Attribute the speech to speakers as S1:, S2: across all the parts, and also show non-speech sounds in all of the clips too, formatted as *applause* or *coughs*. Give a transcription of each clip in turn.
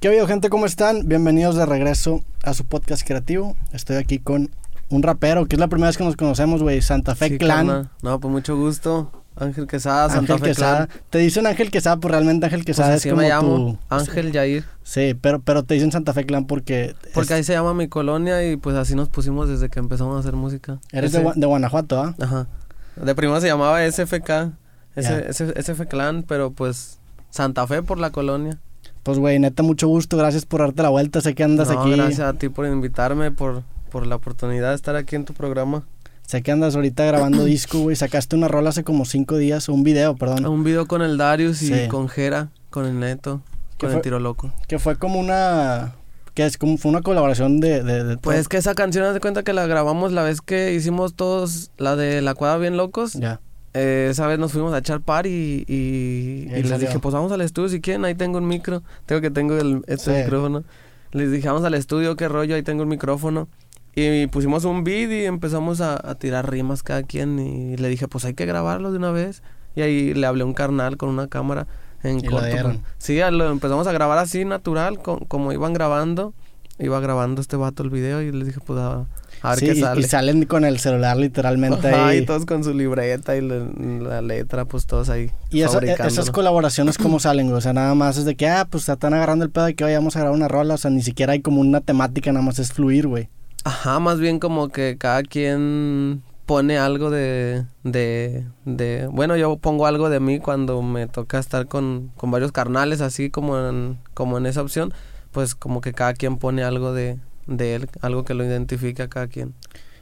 S1: ¿Qué ha habido, gente? ¿Cómo están? Bienvenidos de regreso a su podcast creativo. Estoy aquí con un rapero, que es la primera vez que nos conocemos, güey. Santa Fe
S2: Sí,
S1: Clan.
S2: No, pues mucho gusto. Ángel Quesada, Santa
S1: Ángel
S2: Fe
S1: Quesada.
S2: Clan.
S1: Te dicen Ángel Quesada, pues realmente Ángel
S2: Pues
S1: Quesada
S2: así
S1: es como
S2: me llamo.
S1: tu...
S2: Ángel Yair.
S1: Sí, pero, pero te dicen Santa Fe Clan porque...
S2: Porque
S1: es-
S2: ahí se llama mi colonia y pues así nos pusimos desde que empezamos a hacer música.
S1: eres de,
S2: Ese-
S1: de Guanajuato, ¿ah?
S2: Ajá. De primero se llamaba SFK. Ese- SF Clan, pero pues Santa Fe por la colonia.
S1: Pues, güey, neta, mucho gusto. Gracias por darte la vuelta. Sé que andas
S2: No,
S1: aquí...
S2: gracias a ti por invitarme, por, por la oportunidad de estar aquí en tu programa.
S1: Sé que andas ahorita grabando *clears throat* disco, güey. Sacaste una rola hace como cinco días, un video, perdón.
S2: Un video con el Darius y
S1: Sí.
S2: con Jera, con el Neto,
S1: ¿Qué
S2: con
S1: fue?
S2: el Tiro Loco.
S1: Que fue como una... Que es como fue una colaboración de... de, de
S2: Pues es que esa canción, haz de cuenta que la grabamos la vez que hicimos todos la de La Cuadra Bien Locos.
S1: Ya.
S2: Eh, esa vez nos fuimos a echar par y, y,
S1: Y
S2: les dije, pues vamos al estudio si quieren, ahí tengo un micro. Tengo que tengo el, este
S1: Sí.
S2: micrófono. Les dije, vamos al estudio, qué rollo, ahí tengo el micrófono. Y pusimos un beat y empezamos a, a tirar rimas cada quien. Y le dije, pues hay que grabarlo de una vez. Y ahí le hablé a un carnal con una cámara en
S1: Y lo
S2: corto. pues. Sí, lo empezamos a grabar así natural, co- como iban grabando. Iba grabando este vato el video y les dije, pues a, a ver
S1: Sí,
S2: qué
S1: y-
S2: sale.
S1: Y salen con el celular literalmente
S2: Ajá,
S1: ahí.
S2: y todos con su libreta y la, la letra, pues todos ahí.
S1: Y esa-
S2: fabricándolo.
S1: esas colaboraciones, ¿cómo *clears throat* salen, güey? O sea, nada más es de que, ah, pues están agarrando el pedo de que hoy vamos a grabar una rola. O sea, ni siquiera hay como una temática, nada más es fluir, güey.
S2: Ajá, más bien como que cada quien pone algo de, de, de... Bueno, yo pongo algo de mí cuando me toca estar con, con varios carnales, así como en, como en esa opción. Pues como que cada quien pone algo de, de él, algo que lo identifique a cada quien.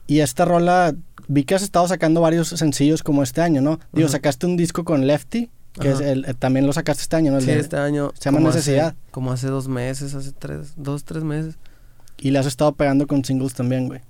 S1: Y esta rola, vi que has estado sacando varios sencillos como este año, ¿no? Digo, sacaste un disco con Lefty, que es el, eh, también lo sacaste este año, ¿no? El
S2: Sí,
S1: de-
S2: este año...
S1: se llama
S2: como hace-
S1: Necesidad.
S2: como hace dos meses, hace tres, dos, tres meses.
S1: Y le has estado pegando con singles también, güey.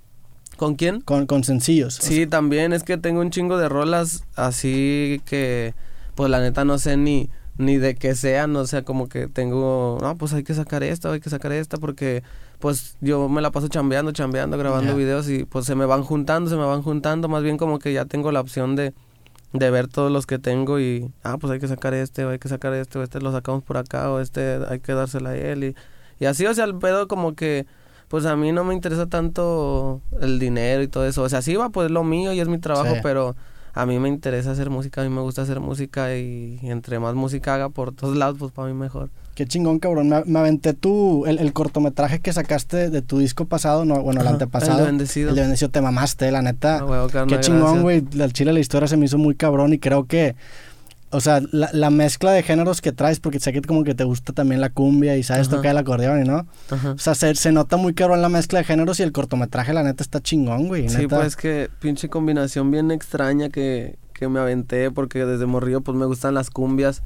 S2: ¿Con quién?
S1: Con, con sencillos. O
S2: Sí, también es que tengo un chingo de rolas así que, pues la neta no sé ni, ni de qué sean, o sea, como que tengo, no, pues hay que sacar esta, hay que sacar esta, porque pues yo me la paso chambeando, chambeando, grabando videos y pues se me van juntando, se me van juntando, más bien como que ya tengo la opción de, de ver todos los que tengo y, ah, pues hay que sacar este, o hay que sacar este, o este lo sacamos por acá, o este hay que dársela a él y, y así, o sea, el pedo como que pues a mí no me interesa tanto el dinero y todo eso. O sea, sí va, pues lo mío y es mi trabajo,
S1: Sí.
S2: pero a mí me interesa hacer música, a mí me gusta hacer música y entre más música haga por todos lados, pues para mí mejor.
S1: Qué chingón, cabrón. Me, me aventé tu, el, el cortometraje que sacaste de tu disco pasado, no, bueno, el antepasado.
S2: El de Bendecido.
S1: El de Bendecido, te mamaste, la neta.
S2: Huevo, carnal,
S1: Qué chingón, güey. Al chile la historia se me hizo muy cabrón y creo que, o sea, la, la mezcla de géneros que traes, porque sé que como que te gusta también la cumbia y sabes
S2: Ajá.
S1: tocar el acordeón, ¿y no?
S2: Ajá.
S1: O sea, se, se nota muy cabrón la mezcla de géneros y el cortometraje, la neta, está chingón, güey.
S2: Sí,
S1: neta.
S2: pues que pinche combinación bien extraña que, que me aventé porque desde morrillo pues me gustan las cumbias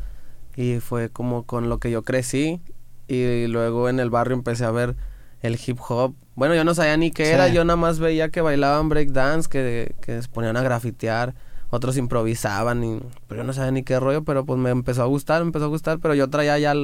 S2: y fue como con lo que yo crecí y luego en el barrio empecé a ver el hip hop. Bueno, yo no sabía ni qué
S1: Sí.
S2: era, yo nada más veía que bailaban breakdance, que, que se ponían a grafitear, otros improvisaban, y, pero yo no sabía ni qué rollo, pero pues me empezó a gustar, me empezó a gustar, pero yo traía ya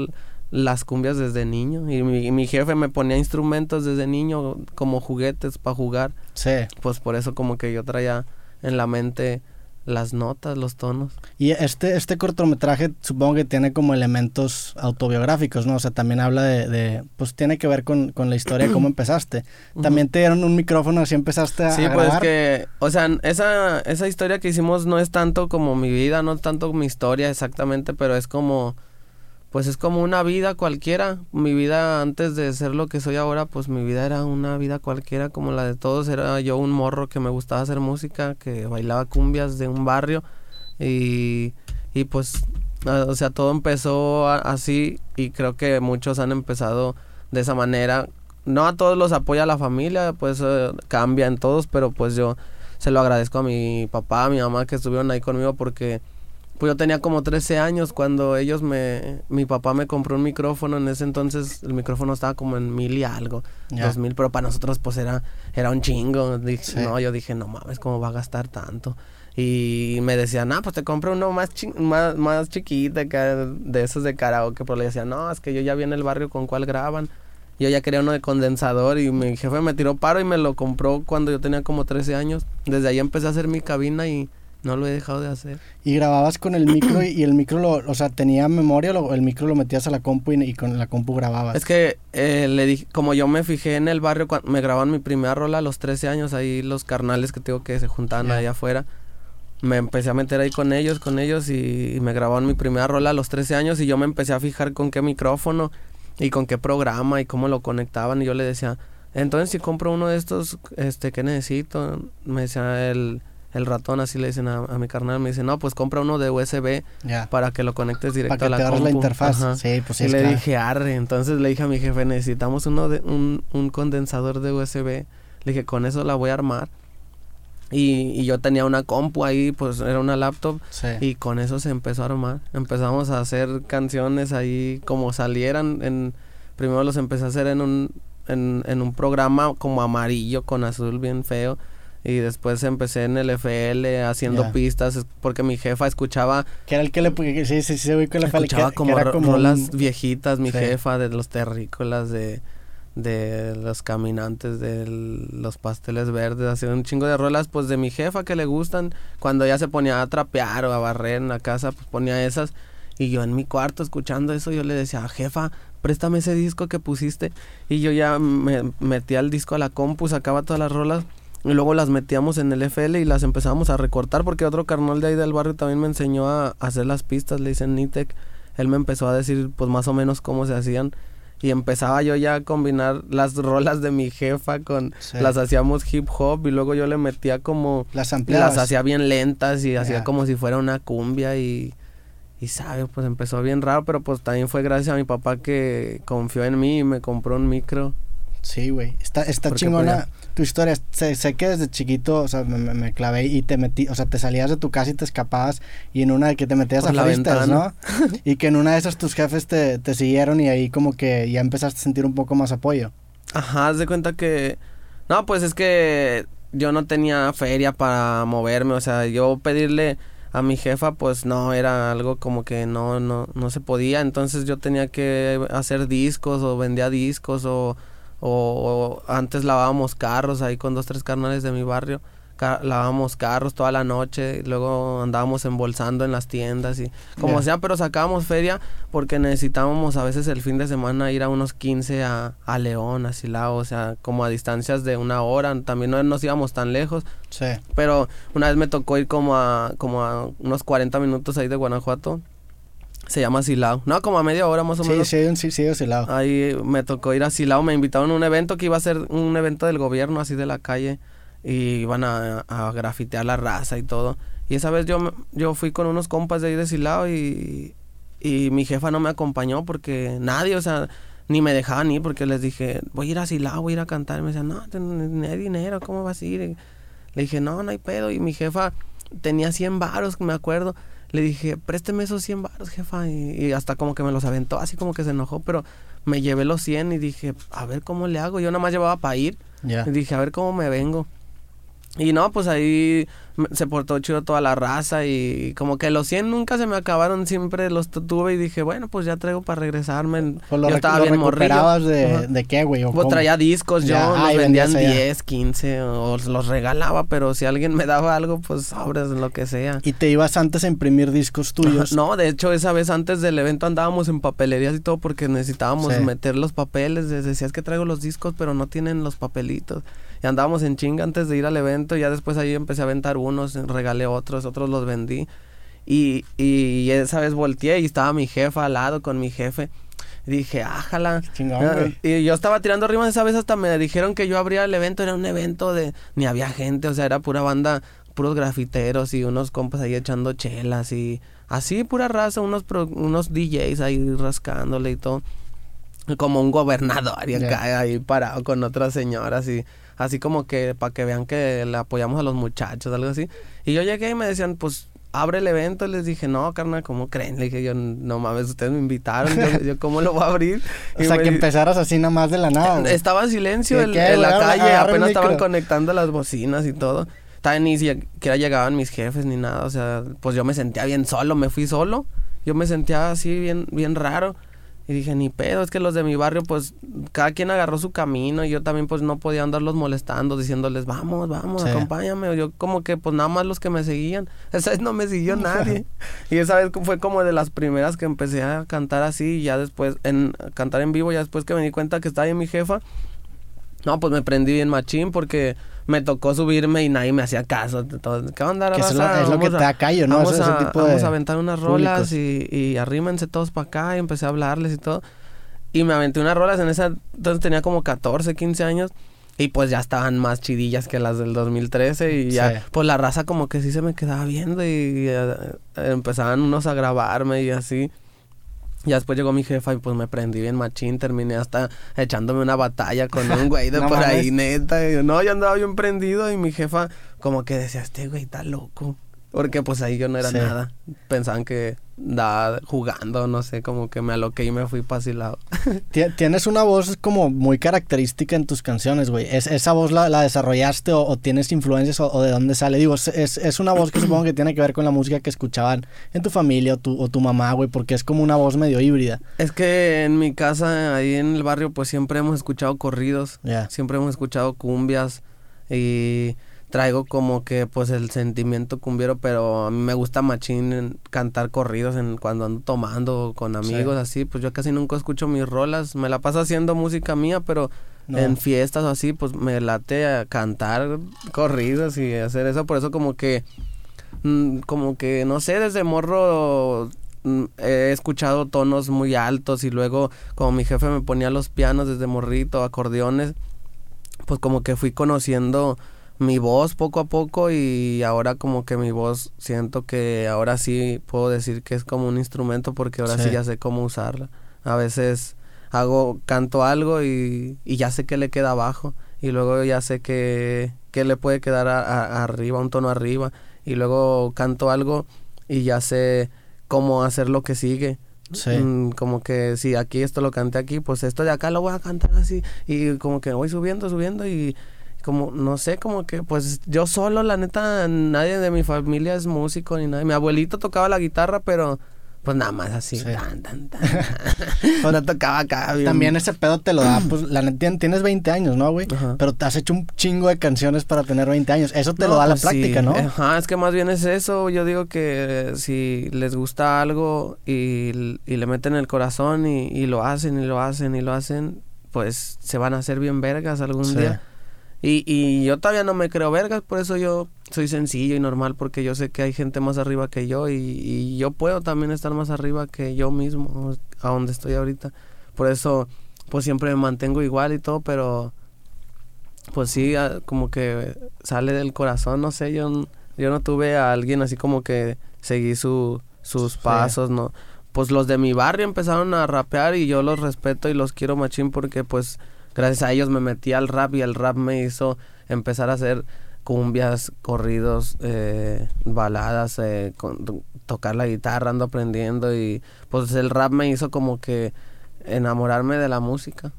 S2: las cumbias desde niño y mi, y mi jefe me ponía instrumentos desde niño como juguetes para jugar
S1: Sí.
S2: pues por eso como que yo traía en la mente las notas, los tonos.
S1: Y este, este cortometraje supongo que tiene como elementos autobiográficos, ¿no? O sea, también habla de, de- pues tiene que ver con, con la historia de cómo *clears throat* empezaste. También te dieron un micrófono, así empezaste a,
S2: Sí,
S1: a
S2: pues
S1: grabar.
S2: que, o sea, esa, esa historia que hicimos no es tanto como mi vida, no es tanto mi historia exactamente, pero es como, pues es como una vida cualquiera. Mi vida antes de ser lo que soy ahora, pues mi vida era una vida cualquiera como la de todos. Era yo un morro que me gustaba hacer música, que bailaba cumbias de un barrio y, y pues, o sea, todo empezó así y creo que muchos han empezado de esa manera. No a todos los apoya la familia, pues eh, cambia en todos, pero pues yo se lo agradezco a mi papá, a mi mamá que estuvieron ahí conmigo porque pues yo tenía como 13 años cuando ellos me, mi papá me compró un micrófono, en ese entonces el micrófono estaba como en mil y algo, dos mil, pero para nosotros pues era, era un chingo, Dije,
S1: Sí.
S2: no, yo dije, no mames, ¿cómo va a gastar tanto? Y me decían, ah, pues te compro uno más, chi- más, más chiquito, acá, de esos de karaoke, pero le decía, no, es que yo ya vi en el barrio con cuál graban. Yo ya quería uno de condensador y mi jefe me tiró paro y me lo compró cuando yo tenía como 13 años. Desde ahí empecé a hacer mi cabina y, No lo he dejado de hacer.
S1: ¿Y grababas con el micro y, el micro, lo, o sea, tenía memoria o el micro lo metías a la compu y, con la compu grababas?
S2: Es que eh, le dije, como yo me fijé en el barrio, cuando me grababan mi primera rola a los 13 años, ahí los carnales que tengo que se juntaban allá afuera. Me empecé a meter ahí con ellos, con ellos y, me grababan mi primera rola a los 13 años y yo me empecé a fijar con qué micrófono y con qué programa y cómo lo conectaban y yo le decía, entonces si compro uno de estos, este, ¿qué necesito? Me decía el el ratón, así le dicen a, mi carnal, me dice, no, pues compra uno de USB para que lo conectes directo a la
S1: te la interfaz. Sí, pues sí,
S2: Y le dije, arre, entonces le dije a mi jefe, necesitamos uno de, un, un condensador de USB. Le dije, con eso la voy a armar. Y, y, yo tenía una compu ahí, pues era una laptop. Y con eso se empezó a armar. Empezamos a hacer canciones ahí como salieran. En, primero los empecé a hacer en un, en, en un programa como amarillo con azul bien feo y después empecé en el FL haciendo pistas porque mi jefa escuchaba
S1: que era el que le sí sí sí
S2: que escuchaba como, que como rolas viejitas mi jefa de los terrícolas de de los caminantes de los pasteles verdes hacía un chingo de rolas pues de mi jefa que le gustan. Cuando ella se ponía a trapear o a barrer en la casa pues ponía esas. Y yo en mi cuarto escuchando eso yo le decía jefa préstame ese disco que pusiste y yo ya me metía el disco a la compu sacaba todas las rolas y luego las metíamos en el FL y las empezábamos a recortar porque otro carnal de ahí del barrio también me enseñó a hacer las pistas, le dicen Nitec. Él me empezó a decir pues más o menos cómo se hacían. Y empezaba yo ya a combinar las *laughs* rolas de mi jefa con las hacíamos hip hop y luego yo le metía como
S1: las
S2: las hacía bien lentas y hacía como si fuera una cumbia y y sabe pues empezó bien raro pero pues también fue gracias a mi papá que confió en mí y me compró un micro.
S1: Sí, güey. Está, está chingona tu historia. Sé, sé, que desde chiquito, o sea, me, me, clavé y te metí, o sea, te salías de tu casa y te escapabas y en una de que te metías a la ¿no? *laughs* y que en una de esas tus jefes te, te siguieron y ahí como que ya empezaste a sentir un poco más apoyo.
S2: Ajá, haz de cuenta que... No, pues es que yo no tenía feria para moverme, o sea, yo pedirle a mi jefa pues no era algo como que no no no se podía entonces yo tenía que hacer discos o vendía discos o o, antes lavábamos carros ahí con dos, tres carnales de mi barrio. lavábamos carros toda la noche, luego andábamos embolsando en las tiendas y como sea, pero sacábamos feria porque necesitábamos a veces el fin de semana ir a unos 15 a, a León, a Silao, o sea, como a distancias de una hora, también no nos íbamos tan lejos.
S1: Sí.
S2: Pero una vez me tocó ir como a, como a unos 40 minutos ahí de Guanajuato se llama Silao. No, como a media hora más o menos.
S1: Sí, sí, sí, Silao.
S2: Ahí me tocó ir a Silao. Me invitaron a un evento que iba a ser un evento del gobierno, así de la calle. Y iban a, grafitear la raza y todo. Y esa vez yo, yo fui con unos compas de ahí de Silao y, y mi jefa no me acompañó porque nadie, o sea, ni me dejaban ir porque les dije, voy a ir a Silao, voy a ir a cantar. Y me decían, no, no hay dinero, ¿cómo vas a ir? le dije, no, no hay pedo. Y mi jefa tenía 100 varos, me acuerdo le dije, présteme esos 100 baros, jefa. Y, hasta como que me los aventó, así como que se enojó, pero me llevé los 100 y dije, a ver cómo le hago. Yo nada más llevaba para ir. Y dije, a ver cómo me vengo. Y no, pues ahí se portó chido toda la raza y como que los 100 nunca se me acabaron, siempre los tuve y dije, bueno, pues ya traigo para regresarme.
S1: Pues yo estaba bien morrillo. De, de qué, güey?
S2: Pues traía discos, yo los vendían 10, 15 o los regalaba, pero si alguien me daba algo, pues sobres, lo que sea.
S1: ¿Y te ibas antes a imprimir discos tuyos? *laughs*
S2: no, de hecho esa vez antes del evento andábamos en papelerías y todo porque necesitábamos meter los papeles, decías que traigo los discos, pero no tienen los papelitos y andábamos en chinga antes de ir al evento. Y ya después ahí empecé a aventar unos, regalé otros, otros los vendí. Y, y esa vez volteé y estaba mi jefa al lado con mi jefe. Dije, ájala. Ah, y yo estaba tirando rimas esa vez hasta me dijeron que yo abría el evento. Era un evento de... Ni había gente, o sea, era pura banda, puros grafiteros y unos compas ahí echando chelas y... Así, pura raza, unos, unos DJs ahí rascándole y todo. Como un gobernador y acá ahí parado con otras señoras y así como que para que vean que le apoyamos a los muchachos, algo así. Y yo llegué y me decían, pues abre el evento. Y les dije, no, carnal, ¿cómo creen? Le dije, yo, no mames, ustedes me invitaron. yo, ¿cómo lo voy a abrir? *laughs*
S1: o sea, que empezaras así nada más de la nada.
S2: Estaba en silencio en, la calle, apenas estaban conectando las bocinas y todo. Todavía ni siquiera llegaban mis jefes ni nada. O sea, pues yo me sentía bien solo, me fui solo. Yo me sentía así bien, bien raro. Y dije, ni pedo, es que los de mi barrio, pues, cada quien agarró su camino y yo también, pues, no podía andarlos molestando, diciéndoles, vamos, vamos, acompáñame. Yo como que, pues, nada más los que me seguían. *laughs* Esa vez no me siguió *laughs* nadie. y esa vez fue como de las primeras que empecé a cantar así y ya después, en cantar en vivo, ya después que me di cuenta que estaba ahí mi jefa, no, pues me prendí bien machín porque me tocó subirme y nadie me hacía caso. ¿Qué onda,
S1: que es, lo, que te da callo, ¿no?
S2: Vamos, a, vamos a aventar unas rolas y, y arrímense todos para acá y empecé a hablarles y todo. Y me aventé unas rolas en esa... Entonces tenía como 14, 15 años. Y pues ya estaban más chidillas que las del 2013 y ya, pues la raza como que sí se me quedaba viendo y, eh, empezaban unos a grabarme y así. Y después llegó mi jefa y pues me prendí bien machín, terminé hasta echándome una batalla con un *laughs* güey de por ahí, neta. Y, no, yo andaba bien prendido y mi jefa como que decía, este güey está loco. Porque pues ahí yo no era nada. Pensaban que da jugando, no sé, como que me aloqué y me fui lado *laughs*
S1: Tienes una voz como muy característica en tus canciones, güey. ¿Es, ¿Esa voz la, desarrollaste o, tienes influencias o, de dónde sale? Digo, es, es, una voz que supongo que tiene que ver con la música que escuchaban en tu familia o tu, o tu mamá, güey, porque es como una voz medio híbrida.
S2: Es que en mi casa, ahí en el barrio, pues siempre hemos escuchado corridos. Siempre hemos escuchado cumbias y traigo como que pues el sentimiento cumbiero, pero a mí me gusta machín cantar corridos en cuando ando tomando con amigos así, pues yo casi nunca escucho mis rolas, me la paso haciendo música mía, pero en fiestas o así, pues me late a cantar corridos y hacer eso, por eso como que mm, como que no sé, desde morro mm, he escuchado tonos muy altos y luego como mi jefe me ponía los pianos desde morrito, acordeones, pues como que fui conociendo mi voz poco a poco y ahora como que mi voz siento que ahora sí puedo decir que es como un instrumento porque ahora sí, ya sé cómo usarla. A veces hago, canto algo y, y ya sé que le queda abajo y luego ya sé que, que le puede quedar arriba, un tono arriba y luego canto algo y ya sé cómo hacer lo que sigue. Mm, como que si aquí esto lo canté aquí, pues esto de acá lo voy a cantar así y como que voy subiendo, subiendo y como, no sé, como que, pues yo solo, la neta, nadie de mi familia es músico ni nada. Mi abuelito tocaba la guitarra, pero pues nada más así. Tan, tan, tan. *laughs* no tocaba acá.
S1: También ese pedo te lo da, *clears throat* pues la neta, tienes 20 años, ¿no, güey? Pero te has hecho un chingo de canciones para tener 20 años. Eso te lo da la pues práctica, ¿no?
S2: Ajá, es que más bien es eso. Yo digo que si les gusta algo y, y le meten el corazón y, y, lo hacen y lo hacen y lo hacen, pues se van a hacer bien vergas algún día. Y, y yo todavía no me creo vergas, por eso yo soy sencillo y normal, porque yo sé que hay gente más arriba que yo y, y yo puedo también estar más arriba que yo mismo, a donde estoy ahorita. Por eso, pues siempre me mantengo igual y todo, pero pues sí, como que sale del corazón, no sé, yo, yo no tuve a alguien así como que seguí su, sus pasos, ¿no? Pues los de mi barrio empezaron a rapear y yo los respeto y los quiero machín porque pues gracias a ellos me metí al rap y el rap me hizo empezar a hacer cumbias, corridos, eh, baladas, eh, tocar la guitarra, ando aprendiendo y pues el rap me hizo como que enamorarme de la música.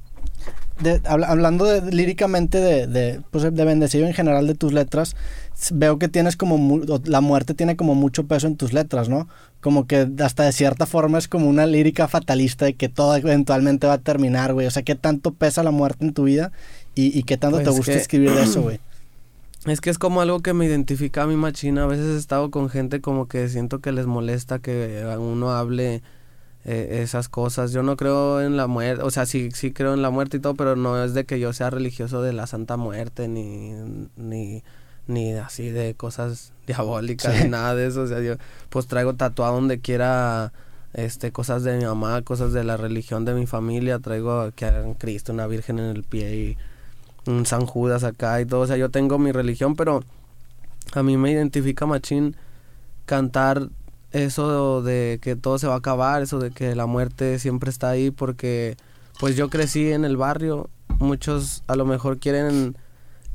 S1: Hablando de, líricamente de, de, pues, de bendecido en general de tus letras, veo que tienes como, la muerte tiene como mucho peso en tus letras, ¿no? Como que hasta de cierta forma es como una lírica fatalista de que todo eventualmente va a terminar, güey. O sea, ¿qué tanto pesa la muerte en tu vida y, y qué tanto te pues gusta escribir de eso, *clears throat* güey?
S2: Es que es como algo que me identifica a mi machina. A veces he estado con gente como que siento que les molesta que uno hable eh, esas cosas. Yo no creo en la muerte, o sea, sí, sí creo en la muerte y todo, pero no es de que yo sea religioso de la Santa Muerte ni, ni ni así de cosas *laughs* diabólicas, ni nada de eso. O sea, yo pues traigo tatuado donde quiera este cosas de mi mamá, cosas de la religión de mi familia, traigo que un Cristo, una virgen en el pie y un San Judas acá y todo. O sea, yo tengo mi religión, pero a mí me identifica machín cantar eso de que todo se va a acabar, eso de que la muerte siempre está ahí porque pues yo crecí en el barrio, muchos a lo mejor quieren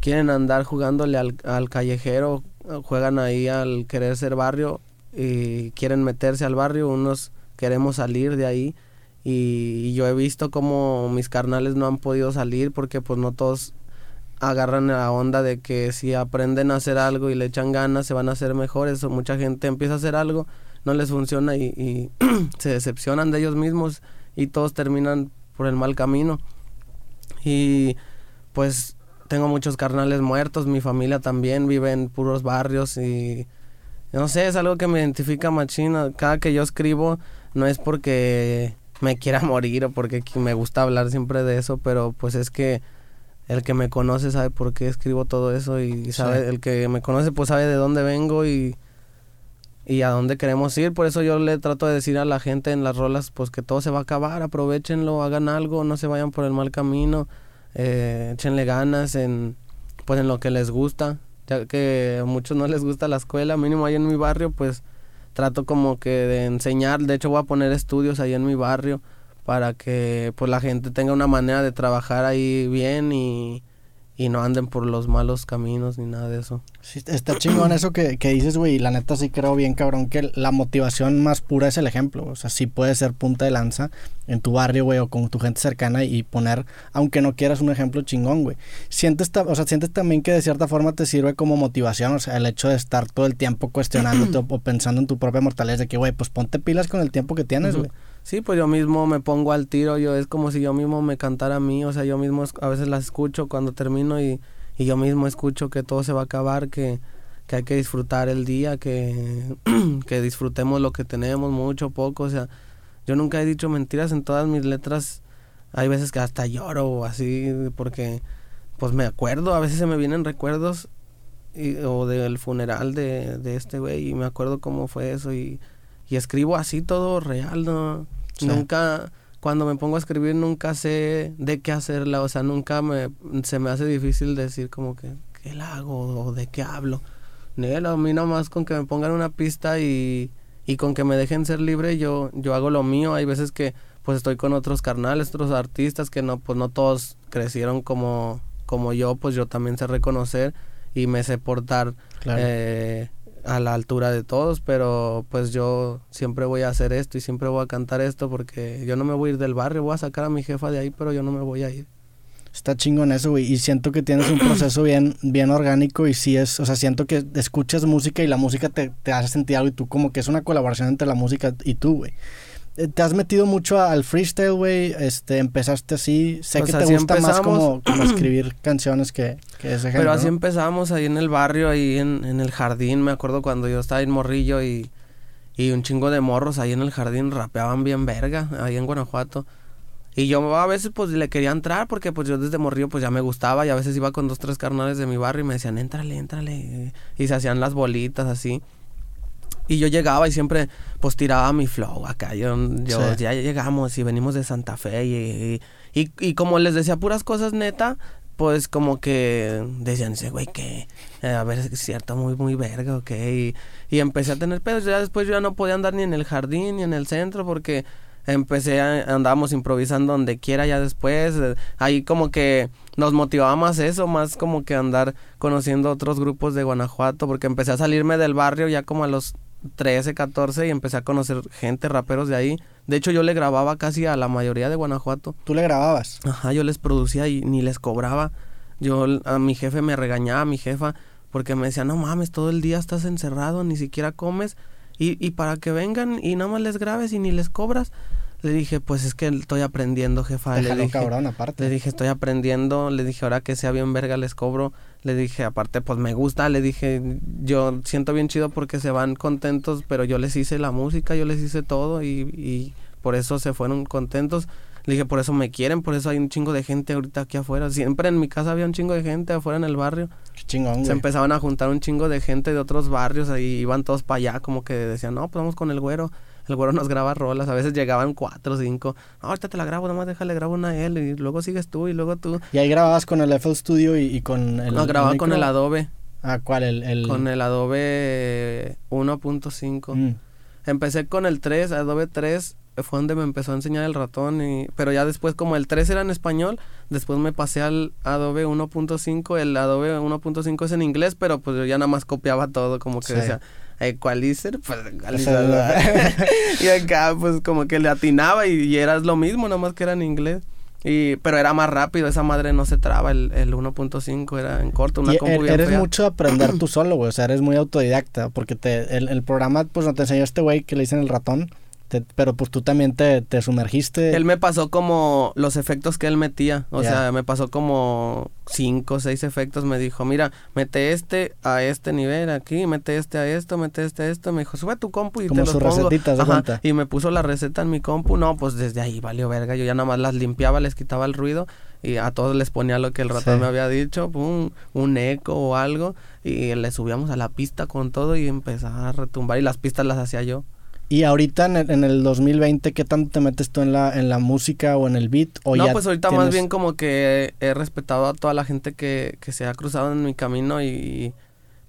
S2: quieren andar jugándole al, callejero, juegan ahí al querer ser barrio y quieren meterse al barrio, unos queremos salir de ahí y, yo he visto como mis carnales no han podido salir porque pues no todos agarran la onda de que si aprenden a hacer algo y le echan ganas se van a hacer mejores o mucha gente empieza a hacer algo no les funciona y, *clears throat* se decepcionan de ellos mismos y todos terminan por el mal camino. Y pues tengo muchos carnales muertos, mi familia también vive en puros barrios y no sé, es algo que me identifica machina. Cada que yo escribo no es porque me quiera *laughs* morir o porque me gusta hablar siempre de eso, pero pues es que el que me conoce sabe por qué escribo todo eso y sabe el que me conoce pues sabe de dónde vengo y y a dónde queremos ir. Por eso yo le trato de decir a la gente en las rolas, pues que todo se va a acabar, aprovechenlo, hagan algo, no se vayan por el mal camino, eh, échenle ganas en, pues en lo que les gusta, ya que a muchos no les gusta la escuela, mínimo ahí en mi barrio, pues trato como que de enseñar, de hecho voy a poner estudios ahí en mi barrio para que pues la gente tenga una manera de trabajar ahí bien y y no anden por los malos caminos ni nada de eso.
S1: Sí, está chingón eso que, que dices, güey, y la neta sí creo bien, cabrón, que la motivación más pura es el ejemplo, o sea, sí puedes ser punta de lanza en tu barrio, güey, o con tu gente cercana y poner, aunque no quieras, un ejemplo chingón, güey. Sientes, o sea, sientes también que de cierta forma te sirve como motivación, o sea, el hecho de estar todo el tiempo cuestionándote *clears throat* o pensando en tu propia mortalidad, de que, güey, pues ponte pilas con el tiempo que tienes, güey.
S2: Sí, pues yo mismo me pongo al tiro, yo es como si yo mismo me cantara a mí, o sea, yo mismo a veces las escucho cuando termino y, y yo mismo escucho que todo se va a acabar, que, que hay que disfrutar el día, que, *clears throat* que disfrutemos lo que tenemos, mucho, poco, o sea, yo nunca he dicho mentiras en todas mis letras, hay veces que hasta lloro o así, porque pues me acuerdo, a veces se me vienen recuerdos y, o del funeral de, de este güey y me acuerdo cómo fue eso y y escribo así todo real, ¿no? Nunca, cuando me pongo a escribir, nunca sé de qué hacerla, o sea, nunca me, se me hace difícil decir como que, ¿qué la hago o de qué hablo? Nel, a mí nomás con que me pongan una pista y, y con que me dejen ser libre, yo, yo hago lo mío. Hay veces que pues estoy con otros carnales, otros artistas que no, pues no todos crecieron como, como yo, pues yo también sé reconocer y me sé portar eh, a la altura de todos, pero pues yo siempre voy a hacer esto y siempre voy a cantar esto porque yo no me voy a ir del barrio, voy a sacar a mi jefa de ahí, pero yo no me voy a ir.
S1: Está chingón eso, güey, y siento que tienes un proceso *clears throat* bien, bien orgánico y sí es, o sea, siento que escuchas música y la música te, te hace sentir algo y tú como que es una colaboración entre la música y tú, güey. Eh, te has metido mucho al freestyle, güey. Este, empezaste así. Sé pues que te gusta más como, *clears throat* escribir canciones que, que ese
S2: Pero así empezamos ahí en el barrio, ahí en, en, el jardín. Me acuerdo cuando yo estaba en Morrillo y, y un chingo de morros ahí en el jardín rapeaban bien verga, ahí en Guanajuato. Y yo a veces pues le quería entrar porque pues yo desde Morrillo pues ya me gustaba y a veces iba con dos, tres carnales de mi barrio y me decían, éntrale, éntrale. Y se hacían las bolitas así. Y yo llegaba y siempre pues tiraba mi flow acá. Yo, yo ya llegamos y venimos de Santa Fe y, y, y, como les decía puras cosas neta, pues como que decían güey que eh, a ver es cierto, muy, muy verga, ok. Y, y empecé a tener pedos. Ya después yo ya no podía andar ni en el jardín ni en el centro porque empecé a, andábamos improvisando donde quiera ya después eh, ahí como que nos motivaba más eso más como que andar conociendo otros grupos de Guanajuato porque empecé a salirme del barrio ya como a los 13, 14 y empecé a conocer gente, raperos de ahí. De hecho, yo le grababa casi a la mayoría de Guanajuato.
S1: ¿Tú le grababas?
S2: Ajá, yo les producía y ni les cobraba. Yo, a mi jefe me regañaba, a mi jefa, porque me decía, no mames, todo el día estás encerrado, ni siquiera comes. Y, y para que vengan y nada más les grabes y ni les cobras. Le dije, pues es que estoy aprendiendo, jefa. le dije,
S1: cabrón, aparte.
S2: Le dije, estoy aprendiendo. Le dije, ahora que sea bien verga, les cobro. Le dije, aparte, pues me gusta. Le dije, yo siento bien chido porque se van contentos, pero yo les hice la música, yo les hice todo y, y por eso se fueron contentos. Le dije, por eso me quieren, por eso hay un chingo de gente ahorita aquí afuera. Siempre en mi casa había un chingo de gente afuera en el barrio.
S1: Qué chingón,
S2: Se empezaban a juntar un chingo de gente de otros barrios, ahí iban todos para allá, como que decían, no, pues vamos con el güero el güero nos graba rolas, a veces llegaban cuatro o cinco, no, ahorita te la grabo, nomás déjale, grabo una a él y luego sigues tú y luego tú.
S1: ¿Y ahí grababas con el FL Studio y, con el
S2: No, grababa con el Adobe.
S1: Ah, ¿cuál? El,
S2: Con el Adobe 1.5. Mm. Empecé con el 3, Adobe 3, fue donde me empezó a enseñar el ratón, y, pero ya después como el 3 era en español, después me pasé al Adobe 1.5, el Adobe 1.5 es en inglés, pero pues yo ya nada más copiaba todo, como que decía Equalizer, pues *laughs* y acá pues como que le atinaba y, era lo mismo, nada más que era en inglés. Y, pero era más rápido, esa madre no se traba, el, el 1.5 era en corto, una
S1: y Eres mucho aprender tú solo, güey, o sea, eres muy autodidacta, porque te, el, el programa, pues no te enseñó este güey que le dicen el ratón, pero pues tú también te, te, sumergiste.
S2: Él me pasó como los efectos que él metía. O sea, me pasó como cinco o seis efectos. Me dijo, mira, mete este a este nivel aquí, mete este a esto, mete este a esto. Me dijo, sube tu compu y te los pongo. Ajá, y me puso la receta en mi compu. No, pues desde ahí valió verga. Yo ya nada más las limpiaba, les quitaba el ruido y a todos les ponía lo que el ratón me había dicho, pum, un eco o algo, y le subíamos a la pista con todo y empezaba a retumbar y las pistas las hacía yo.
S1: Y ahorita en el, 2020, ¿qué tanto te metes tú en la, en la música o en el beat? O
S2: no, pues ahorita más bien como que he respetado a toda la gente que, que se ha cruzado en mi camino y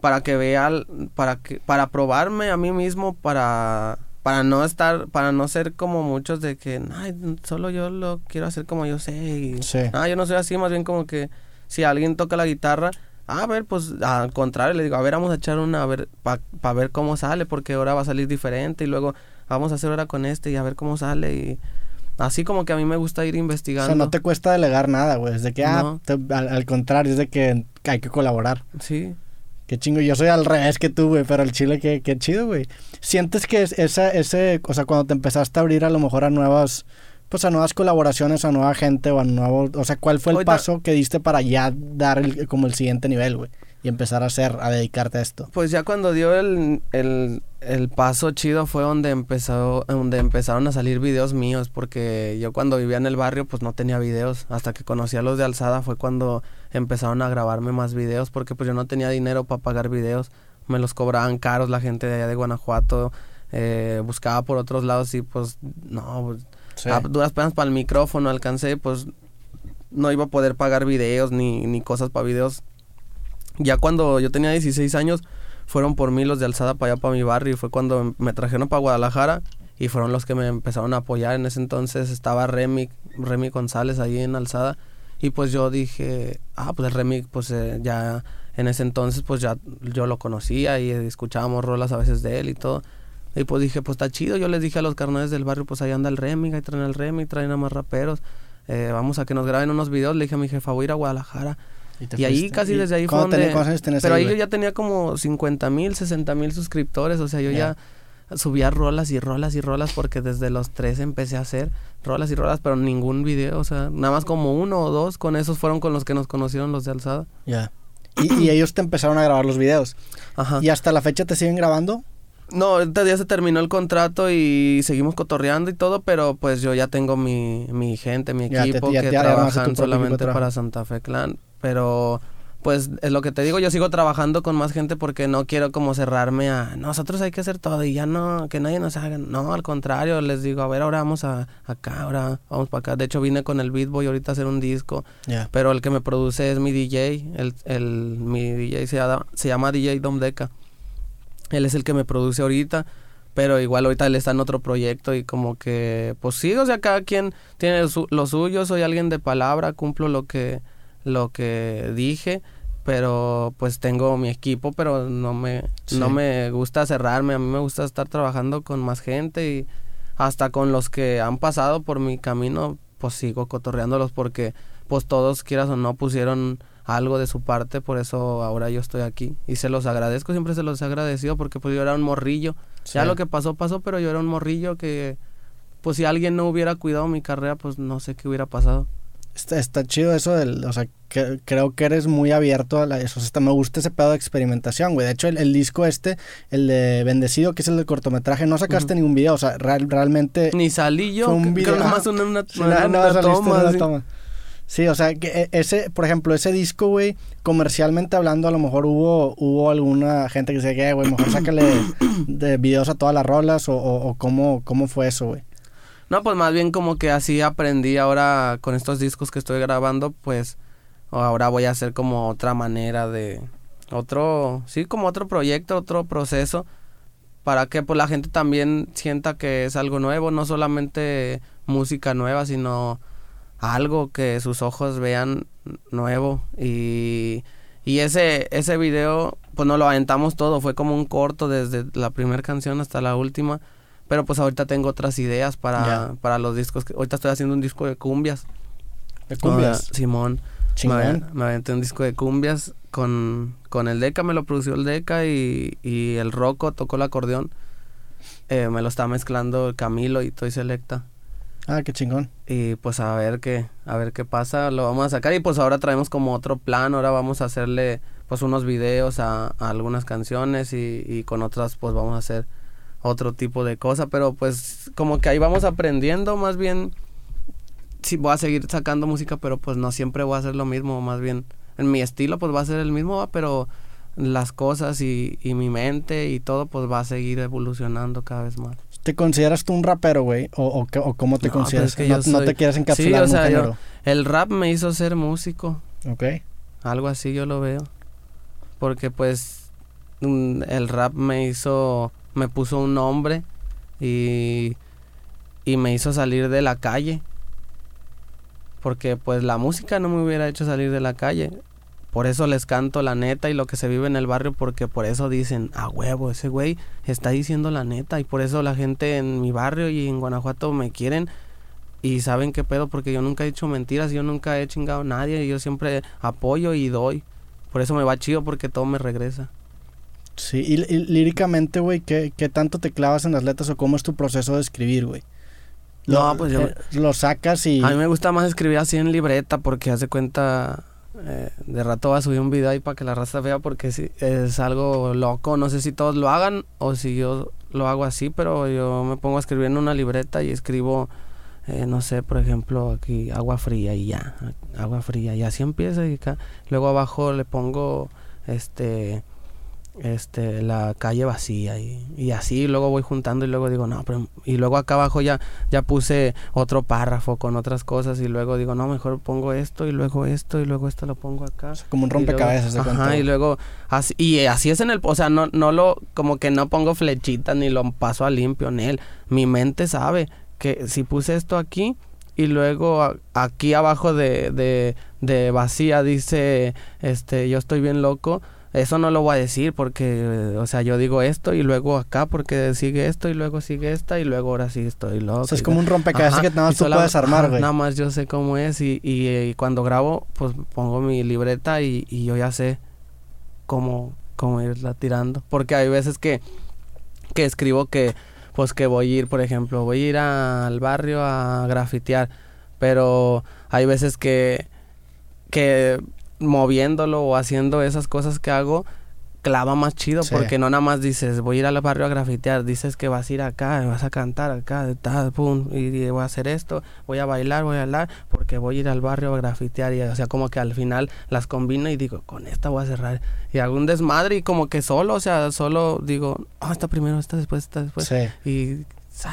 S2: para que vea, para que, para probarme a mí mismo, para para no estar, para no ser como muchos de que, ay, solo yo lo quiero hacer como yo sé. Y, sí. Ah, yo no soy así, más bien como que si alguien toca la guitarra, a ver, pues al contrario, le digo, a ver, vamos a echar una, a ver, para ver cómo sale, porque ahora va a salir diferente y luego vamos a hacer ahora con este y a ver cómo sale y así como que a mí me gusta ir investigando.
S1: O sea, no te cuesta delegar nada, güey, es de que, ah, al, al, contrario, es de que hay que colaborar.
S2: Sí.
S1: Qué chingo, yo soy al revés que tú, güey, pero el chile, qué, qué chido, güey. ¿Sientes que esa, ese, o sea, cuando te empezaste a abrir a lo mejor a nuevas, pues a nuevas colaboraciones, a nueva gente o a nuevo, o sea, ¿cuál fue el paso que diste para ya dar el, como el siguiente nivel, güey? Y empezar a hacer, a dedicarte a esto.
S2: Pues ya cuando dio el, el, el paso chido fue donde empezó, donde empezaron a salir videos míos, porque yo cuando vivía en el barrio, pues no tenía videos. Hasta que conocí a los de Alzada fue cuando empezaron a grabarme más videos porque pues yo no tenía dinero para pagar videos, me los cobraban caros la gente de allá de Guanajuato, eh, buscaba por otros lados y pues no, pues, a duras penas para el micrófono alcancé, pues no iba a poder pagar videos ni, ni cosas para videos. Ya cuando yo tenía 16 años, fueron por mí los de Alzada para allá, para mi barrio, y fue cuando me trajeron para Guadalajara y fueron los que me empezaron a apoyar. En ese entonces estaba Remy, Remy González ahí en Alzada y pues yo dije, ah, pues el remix, pues eh, ya en ese entonces pues ya yo lo conocía y escuchábamos rolas a veces de él y todo. Y pues dije, pues está chido. Yo les dije a los carnales del barrio, pues ahí anda el remix, ahí traen el remix, traen a más raperos. Eh, vamos a que nos graben unos videos. Le dije a mi jefa, voy a ir a Guadalajara. Y, ahí casi desde ahí fue donde... pero ahí, yo ya tenía como 50 mil, 60 mil suscriptores. O sea, yo ya subía rolas y rolas y rolas porque desde los tres empecé a hacer rolas y rolas, pero ningún video, o sea, nada más como uno o dos, con esos fueron con los que nos conocieron los de Alzada.
S1: Ya. Y, ellos te empezaron a grabar los videos. Ajá. ¿Y hasta la fecha te siguen grabando?
S2: No, ahorita ya se terminó el contrato y seguimos cotorreando y todo, pero pues yo ya tengo mi, mi gente, mi equipo que trabajan solamente para Santa Fe Clan, pero pues es lo que te digo, yo sigo trabajando con más gente porque no quiero como cerrarme a nosotros hay que hacer todo y ya no, que nadie nos haga. No, al contrario, les digo, a ver, ahora vamos a acá, ahora vamos para acá. De hecho, vine con el Beat Boy ahorita a hacer un disco, pero el que me produce es mi DJ, el, el, mi DJ se llama, se llama DJ Dom Deca. Él es el que me produce ahorita pero igual ahorita él está en otro proyecto y como que pues sí, o sea, cada quien tiene lo suyo, soy alguien de palabra, cumplo lo que lo que dije pero pues tengo mi equipo, pero no me, no me gusta cerrarme, a mí me gusta estar trabajando con más gente y hasta con los que han pasado por mi camino, pues sigo cotorreándolos porque pues todos, quieras o no, pusieron algo de su parte, por eso ahora yo estoy aquí y se los agradezco, siempre se los he agradecido porque pues yo era un morrillo, ya lo que pasó pasó, pero yo era un morrillo que pues si alguien no hubiera cuidado mi carrera, pues no sé qué hubiera pasado.
S1: Está, está chido eso del, o sea, que, creo que eres muy abierto a la, eso. O me gusta ese pedo de experimentación, güey. De hecho, el, disco este, el de Bendecido, que es el de cortometraje, no sacaste ningún video, o sea, realmente...
S2: Ni salí yo, un video. nomás una, una, toma.
S1: Sí, o sea, que e, ese, por ejemplo, ese disco, güey, comercialmente hablando, a lo mejor hubo, hubo alguna gente que decía que, güey, mejor sácale *coughs* de videos a todas las rolas, o, o, o cómo, cómo fue eso, güey.
S2: No, pues más bien como que así aprendí ahora con estos discos que estoy grabando, pues ahora voy a hacer como otra manera de otro, sí, como otro proyecto, otro proceso para que pues la gente también sienta que es algo nuevo, no solamente música nueva, sino algo que sus ojos vean nuevo y, y ese ese video pues no lo aventamos todo, fue como un corto desde la primera canción hasta la última pero pues ahorita tengo otras ideas para, para los discos. Ahorita estoy haciendo un disco de cumbias.
S1: ¿De cumbias?
S2: Simón. Chingón. Me, aventé un disco de cumbias con, con el Deca, me lo produció el Deca y, y el Rocco tocó el acordeón. eh, me lo está mezclando Camilo y Toy Selecta.
S1: Ah, qué chingón.
S2: Y pues a ver qué, a ver qué pasa, lo vamos a sacar y pues ahora traemos como otro plan, ahora vamos a hacerle pues unos videos a, algunas canciones y, con otras pues vamos a hacer otro tipo de cosa, pero pues como que ahí vamos aprendiendo, más bien sí voy a seguir sacando música, pero pues no siempre voy a hacer lo mismo, más bien en mi estilo pues va a ser el mismo, pero las cosas y, y mi mente y todo pues va a seguir evolucionando cada vez más.
S1: ¿Te consideras tú un rapero, güey? ¿O, o, cómo te consideras? que no, no, te quieres encapsular
S2: sí, o sea, el rap me hizo ser músico.
S1: Ok.
S2: Algo así yo lo veo. Porque pues el rap me hizo, me puso un nombre y, y me hizo salir de la calle. Porque pues la música no me hubiera hecho salir de la calle. Por eso les canto la neta y lo que se vive en el barrio, porque por eso dicen, a huevo, ese güey está diciendo la neta. Y por eso la gente en mi barrio y en Guanajuato me quieren y saben qué pedo, porque yo nunca he dicho mentiras, yo nunca he chingado a nadie, y yo siempre apoyo y doy. Por eso me va chido, porque todo me regresa.
S1: Sí, y, líricamente, güey, ¿qué, ¿qué, tanto te clavas en las letras o cómo es tu proceso de escribir, güey?
S2: No, pues yo...
S1: Eh, lo sacas y...
S2: A mí me gusta más escribir así en libreta porque hace cuenta eh, de rato va a subir un video ahí para que la raza vea porque es algo loco. No sé si todos lo hagan o si yo lo hago así, pero yo me pongo a escribir en una libreta y escribo, eh, no sé, por ejemplo, aquí agua fría y ya, agua fría y así empieza y acá. Luego abajo le pongo, este, este, la calle vacía y, y, así luego voy juntando y luego digo, no, pero, y luego acá abajo ya, ya puse otro párrafo con otras cosas y luego digo, no, mejor pongo esto y luego esto y luego esto lo pongo acá.
S1: como un rompecabezas.
S2: ajá, y luego, así, y así es en el, o sea, no, no lo, como que no pongo flechitas ni lo paso a limpio en él. Mi mente sabe que si puse esto aquí y luego aquí abajo de, de, de vacía dice, este, yo estoy bien loco, eso no lo voy a decir porque, o sea, yo digo esto y luego acá porque sigue esto y luego sigue esta y luego ahora sí estoy loco. O
S1: sea, es como un rompecabezas que nada más tú puedes armar, güey.
S2: Nada más yo sé cómo es y, y, cuando grabo, pues pongo mi libreta y, y yo ya sé cómo, cómo irla tirando. Porque hay veces que, que escribo que, pues que voy a ir, por ejemplo, voy a ir al barrio a grafitear, pero hay veces que, que moviéndolo o haciendo esas cosas que hago, clava más chido porque no nada más dices voy a ir al barrio a grafitear, dices que vas a ir acá, vas a cantar acá, tal, pum, y voy a hacer esto, voy a bailar, voy a hablar, porque voy a ir al barrio a grafitear y o sea como que al final las combino y digo, con esta voy a cerrar y hago un desmadre y como que solo, o sea, solo digo, oh, esta primero, esta después, esta después y